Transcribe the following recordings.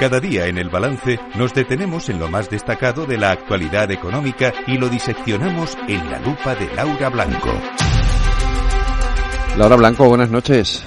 Cada día en el balance nos detenemos en lo más destacado de la actualidad económica y lo diseccionamos en la lupa de Laura Blanco. Laura Blanco, buenas noches.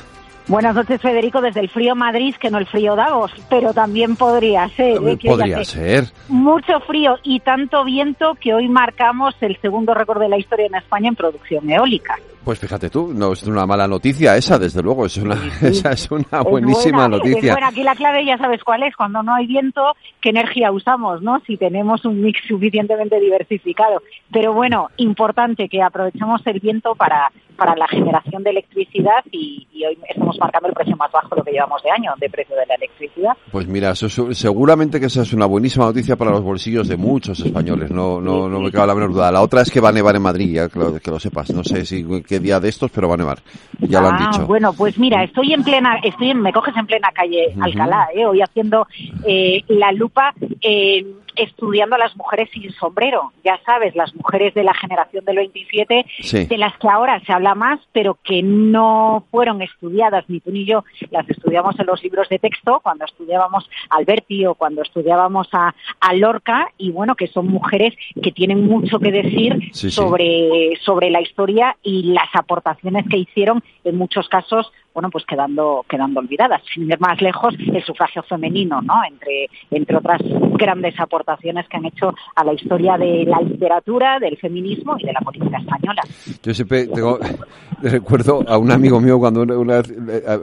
Buenas noches, Federico, desde el frío Madrid, que no el frío Davos, pero también podría ser. ¿eh? Podría ser. Mucho frío y tanto viento que hoy marcamos el segundo récord de la historia en España en producción eólica. Pues fíjate tú, no es una mala noticia esa, desde luego, es una, esa es una buenísima noticia. Bueno, aquí la clave ya sabes cuál es, cuando no hay viento, qué energía usamos, ¿no? Si tenemos un mix suficientemente diversificado. Pero bueno, importante que aprovechemos el viento para, para la generación de electricidad y, hoy estamos marcando el precio más bajo de lo que llevamos de año de precio de la electricidad. Pues mira, seguramente que esa es una buenísima noticia para los bolsillos de muchos españoles, no, no, no me cabe la menor duda. La otra es que va a nevar en Madrid, ya que lo, que lo sepas, no sé si día de estos, pero va a nevar. Ya lo han ah, dicho. Bueno, pues mira, estoy en plena, estoy en, me coges en plena calle Alcalá, ¿eh? hoy haciendo eh, la lupa. Eh, estudiando a las mujeres sin sombrero. Ya sabes, las mujeres de la generación del 27, de las que ahora se habla más, pero que no fueron estudiadas, ni tú ni yo las estudiamos en los libros de texto, cuando estudiábamos a Alberti o cuando estudiábamos a, Lorca, y bueno, que son mujeres que tienen mucho que decir sobre, sobre la historia y las aportaciones que hicieron, en muchos casos, bueno, pues quedando, quedando olvidadas. Sin ir más lejos, el sufragio femenino, ¿no? Entre, entre otras grandes aportaciones que han hecho a la historia de la literatura, del feminismo y de la política española. Yo siempre tengo, recuerdo a un amigo mío cuando una vez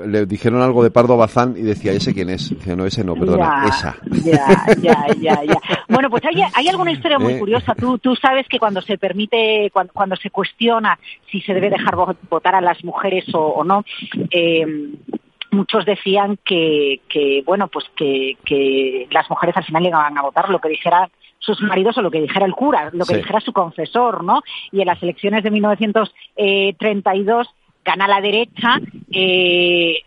le, dijeron algo de Pardo Bazán y decía, ¿ese quién es? Dice, no, ese no, perdona, esa. Ya, ya, ya, ya. Bueno, pues hay, hay alguna historia muy eh. curiosa. Tú, tú sabes que cuando se permite, cuando, cuando se cuestiona si se debe dejar votar a las mujeres o, o no, eh, muchos decían que, bueno, pues que, las mujeres al final iban a votar lo que dijera sus maridos o lo que dijera el cura, lo que dijera su confesor, ¿no? Y en las elecciones de 1932 gana la derecha, eh,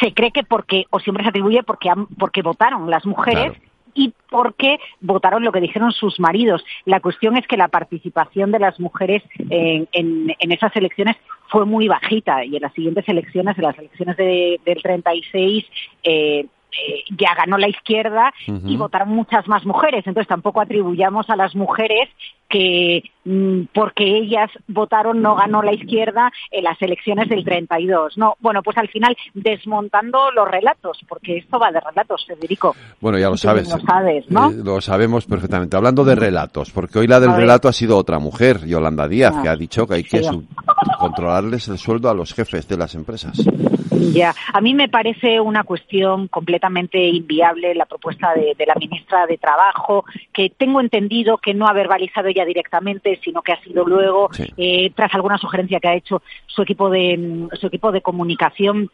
se cree que porque, o siempre se atribuye porque, porque votaron las mujeres, y porque votaron lo que dijeron sus maridos. La cuestión es que la participación de las mujeres en, esas elecciones fue muy bajita y en las siguientes elecciones, en las elecciones de, del 36, eh, eh, ya ganó la izquierda y votaron muchas más mujeres. Entonces tampoco atribuyamos a las mujeres que mm, porque ellas votaron no ganó la izquierda en las elecciones del 32. No, bueno, pues al final desmontando los relatos, porque esto va de relatos, Federico. Bueno, ya lo sabes. Lo sabes, ¿no? Eh, lo sabemos perfectamente. Hablando de relatos, porque hoy la del relato ha sido otra mujer, Yolanda Díaz, que ah, ha dicho que hay que controlarles el sueldo a los jefes de las empresas. Ya, a mí me parece una cuestión completamente inviable la propuesta de, la ministra de Trabajo, que tengo entendido que no ha verbalizado ella directamente, sino que ha sido luego, eh, tras alguna sugerencia que ha hecho su equipo de, su equipo de comunicación.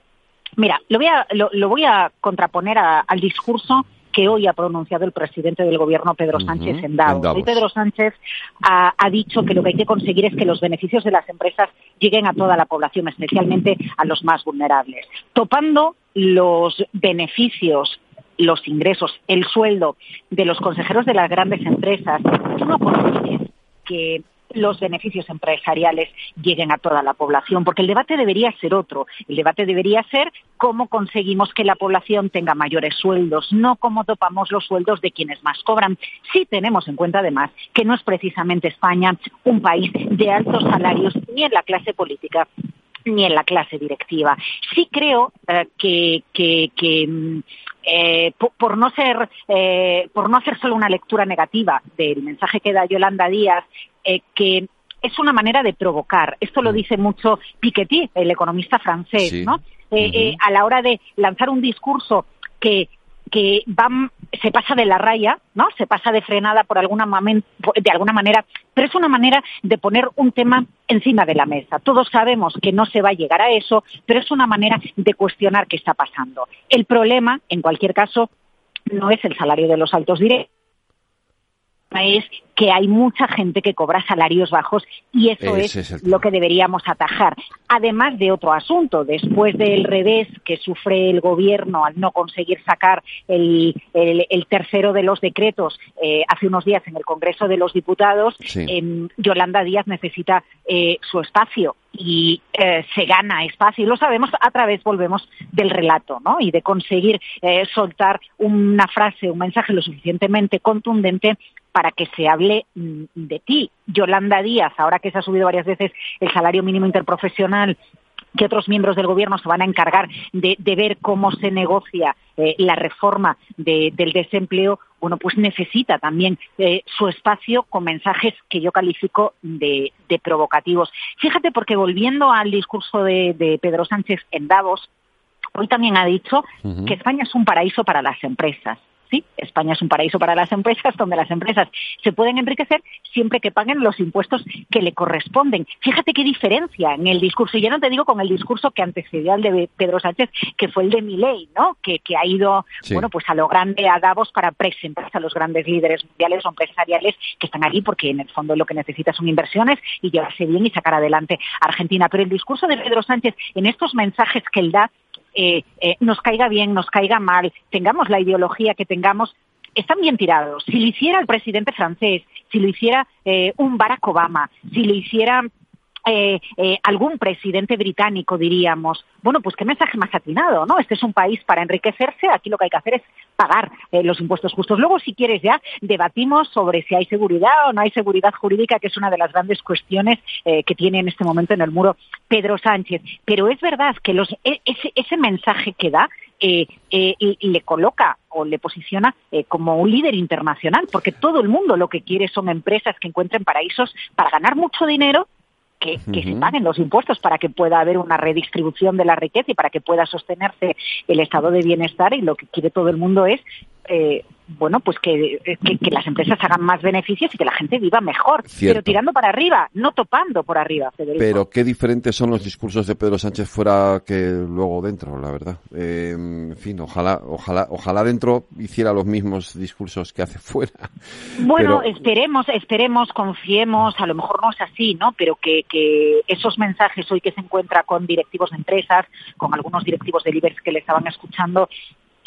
Mira, lo voy a, lo, voy a contraponer al discurso que hoy ha pronunciado el presidente del gobierno, Pedro Sánchez, en Davos. Hoy Pedro Sánchez ha, dicho que lo que hay que conseguir es que los beneficios de las empresas lleguen a toda la población, especialmente a los más vulnerables, topando los beneficios los ingresos, el sueldo de los consejeros de las grandes empresas, tú no consigues que los beneficios empresariales lleguen a toda la población, porque el debate debería ser otro. El debate debería ser cómo conseguimos que la población tenga mayores sueldos, no cómo topamos los sueldos de quienes más cobran. Sí tenemos en cuenta, además, que no es precisamente España un país de altos salarios ni en la clase política ni en la clase directiva. Sí creo eh, que, mm, eh, por, no ser eh, por no hacer solo una lectura negativa del mensaje que da Yolanda Díaz eh, que es una manera de provocar. Esto lo mm. dice mucho Piketty, el economista francés, ¿no? Eh, eh, a la hora de lanzar un discurso que que se pasa de la raya, ¿no? Se pasa de frenada por alguna de alguna manera, pero es una manera de poner un tema encima de la mesa. Todos sabemos que no se va a llegar a eso, pero es una manera de cuestionar qué está pasando. El problema, en cualquier caso, no es el salario de los altos directos es que hay mucha gente que cobra salarios bajos y eso es, lo que deberíamos atajar. Además de otro asunto, después del revés que sufre el gobierno al no conseguir sacar el, tercero de los decretos eh, hace unos días en el Congreso de los Diputados, em, Yolanda Díaz necesita eh, su espacio y eh, se gana espacio. Y lo sabemos a través, volvemos, del relato, ¿no? Y de conseguir soltar una frase, un mensaje lo suficientemente contundente para que se hable mm, de ti. Yolanda Díaz, ahora que se ha subido varias veces el salario mínimo interprofesional, que otros miembros del gobierno se van a encargar de, ver cómo se negocia eh, la reforma del desempleo, bueno, pues necesita también eh, su espacio con mensajes que yo califico de, provocativos. Fíjate, porque volviendo al discurso de, Pedro Sánchez en Davos, hoy también ha dicho que España es un paraíso para las empresas. Sí, España es un paraíso para las empresas donde las empresas se pueden enriquecer siempre que paguen los impuestos que le corresponden. Fíjate qué diferencia en el discurso. Y ya no te digo con el discurso que antecedió al de Pedro Sánchez, que fue el de Milei, ¿no? Que, ha ido, bueno, pues a lo grande a Davos para presentarse a los grandes líderes mundiales o empresariales que están allí porque en el fondo lo que necesita son inversiones y llevarse bien y sacar adelante a Argentina. Pero el discurso de Pedro Sánchez en estos mensajes que él da eh, eh, nos caiga bien, nos caiga mal, tengamos la ideología que tengamos, están bien tirados. Si lo hiciera el presidente francés, si lo hiciera eh, un Barack Obama, si lo hiciera eh, eh, algún presidente británico diríamos, bueno, pues qué mensaje más atinado, ¿no? Este es un país para enriquecerse, aquí lo que hay que hacer es pagar eh, los impuestos justos. Luego, si quieres ya, debatimos sobre si hay seguridad o no hay seguridad jurídica, que es una de las grandes cuestiones que tiene en este momento en el muro Pedro Sánchez. Pero es verdad que los, e, ese, ese mensaje que da le coloca o le posiciona como un líder internacional, porque todo el mundo lo que quiere son empresas que encuentren paraísos para ganar mucho dinero que, se paguen los impuestos para que pueda haber una redistribución de la riqueza y para que pueda sostenerse el estado de bienestar y lo que quiere todo el mundo es eh, bueno, pues que, las empresas hagan más beneficios y que la gente viva mejor, pero tirando para arriba, no topando por arriba, Pero qué diferentes son los discursos de Pedro Sánchez fuera que luego dentro, la verdad. Eh, en fin, ojalá, ojalá, ojalá dentro hiciera los mismos discursos que hace fuera. Bueno, esperemos, esperemos, confiemos, a lo mejor no es así, ¿no? Pero que, que esos mensajes hoy que se encuentra con directivos de empresas, con algunos directivos del IBEX que le estaban escuchando,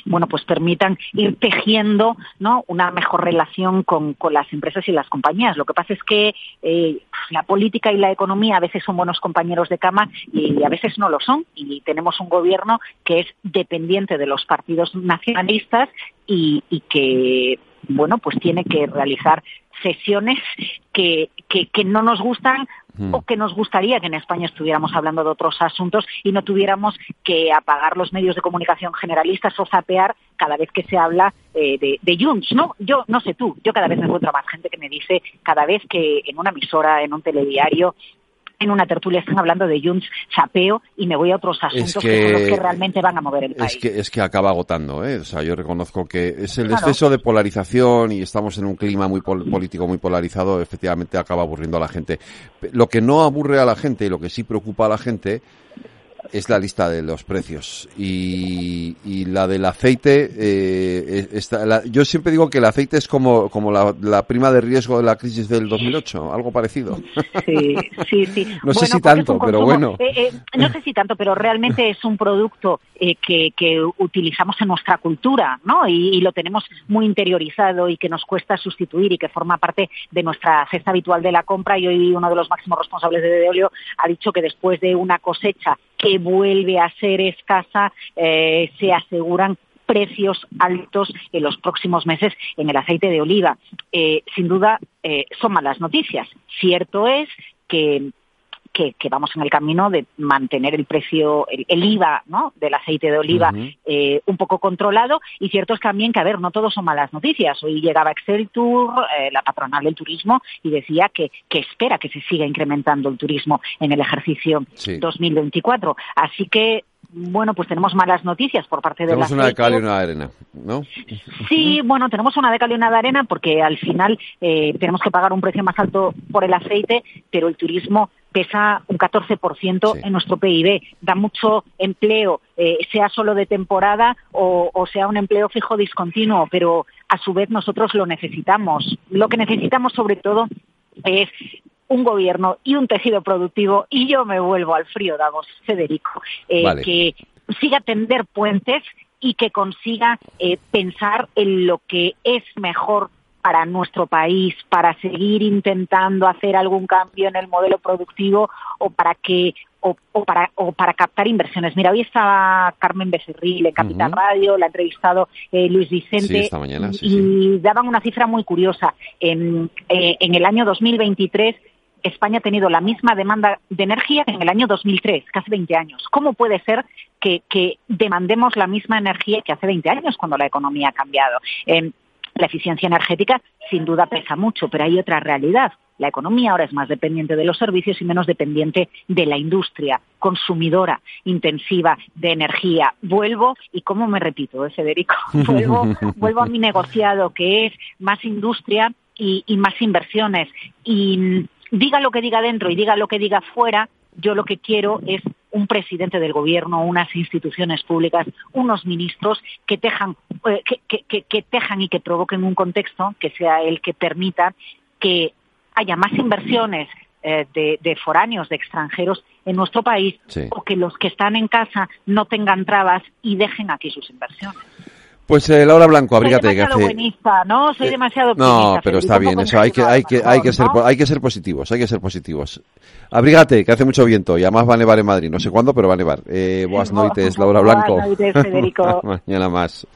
bueno, pues permitan ir tejiendo ¿no? una mejor relación con, las empresas y las compañías. Lo que pasa es que eh, la política y la economía a veces son buenos compañeros de cama y a veces no lo son. Y tenemos un gobierno que es dependiente de los partidos nacionalistas y, y que bueno, pues tiene que realizar sesiones que, que, que no nos gustan o que nos gustaría que en España estuviéramos hablando de otros asuntos y no tuviéramos que apagar los medios de comunicación generalistas o zapear cada vez que se habla eh, de, de Junts, ¿no? Yo, no sé tú, yo cada vez me encuentro más gente que me dice, cada vez que en una emisora, en un telediario, en una tertulia están hablando de Junts, sapeo y me voy a otros asuntos que, son los que realmente van a mover el país. Es que, es que acaba agotando, ¿eh? O sea, yo reconozco que es el exceso de polarización y estamos en un clima muy político muy polarizado, efectivamente acaba aburriendo a la gente. Lo que no aburre a la gente y lo que sí preocupa a la gente es la lista de los precios. Y, y la del aceite eh, está, yo siempre digo que el aceite es como como la, prima de riesgo de la crisis del 2008 algo parecido. Sí sí sí. No sé si tanto pero bueno. eh, eh, no sé si tanto pero realmente es un producto eh, que, que utilizamos en nuestra cultura no y, y, lo tenemos muy interiorizado y que nos cuesta sustituir y que forma parte de nuestra cesta habitual de la compra. Y hoy uno de los máximos responsables de Deolio ha dicho que después de una cosecha que vuelve a ser escasa, eh, se aseguran precios altos en los próximos meses en el aceite de oliva. Eh, sin duda, eh, son malas noticias. Cierto es que que, vamos en el camino de mantener el precio, el, IVA ¿no? del aceite de oliva eh, un poco controlado. Y cierto es también que, a ver, no todo son malas noticias. Hoy llegaba Excel Tour, eh, la patronal del turismo, y decía que, que espera que se siga incrementando el turismo en el ejercicio 2024. Así que bueno, pues tenemos malas noticias por parte de Tenemos una de cal y una de arena, ¿no? Sí, bueno, tenemos una de cal y una de arena porque al final eh, tenemos que pagar un precio más alto por el aceite, pero el turismo pesa un 14% en nuestro PIB, da mucho empleo, eh, sea solo de temporada o, o, sea un empleo fijo discontinuo, pero a su vez nosotros lo necesitamos. Lo que necesitamos sobre todo es un gobierno y un tejido productivo y yo me vuelvo al frío, Davos, Federico, eh, que siga tender puentes y que consiga eh, pensar en lo que es mejor para nuestro país, para seguir intentando hacer algún cambio en el modelo productivo o para que o, para o para captar inversiones. Mira, hoy estaba Carmen Becerril en Capital Radio, la ha entrevistado eh, Luis Vicente y, daban una cifra muy curiosa. En, en el año 2023 España ha tenido la misma demanda de energía que en el año 2003, casi 20 años. ¿Cómo puede ser que, demandemos la misma energía que hace 20 años cuando la economía ha cambiado? Eh, la eficiencia energética sin duda pesa mucho, pero hay otra realidad. La economía ahora es más dependiente de los servicios y menos dependiente de la industria consumidora intensiva de energía. Vuelvo, y como me repito, ¿eh, Federico, vuelvo, vuelvo a mi negociado, que es más industria y, y más inversiones. Y diga lo que diga dentro y diga lo que diga fuera, yo lo que quiero es un presidente del gobierno, unas instituciones públicas, unos ministros que tejan, eh, que, tejan y que provoquen un contexto que sea el que permita que haya más inversiones eh, de, foráneos, de extranjeros en nuestro país, o que los que están en casa no tengan trabas y dejen aquí sus inversiones. Pues eh, Laura Blanco, abrígate. Soy demasiado buenista, ¿no? Soy eh, demasiado optimista. No, pero está bien, eso hay que, hay que, hay que ser, hay que ser positivos, hay que ser positivos. Abrígate, que hace mucho viento y además va a nevar en Madrid, no sé cuándo, pero va a nevar. Eh, boas noites, Laura Blanco. Boas noites, Federico. Mañana más.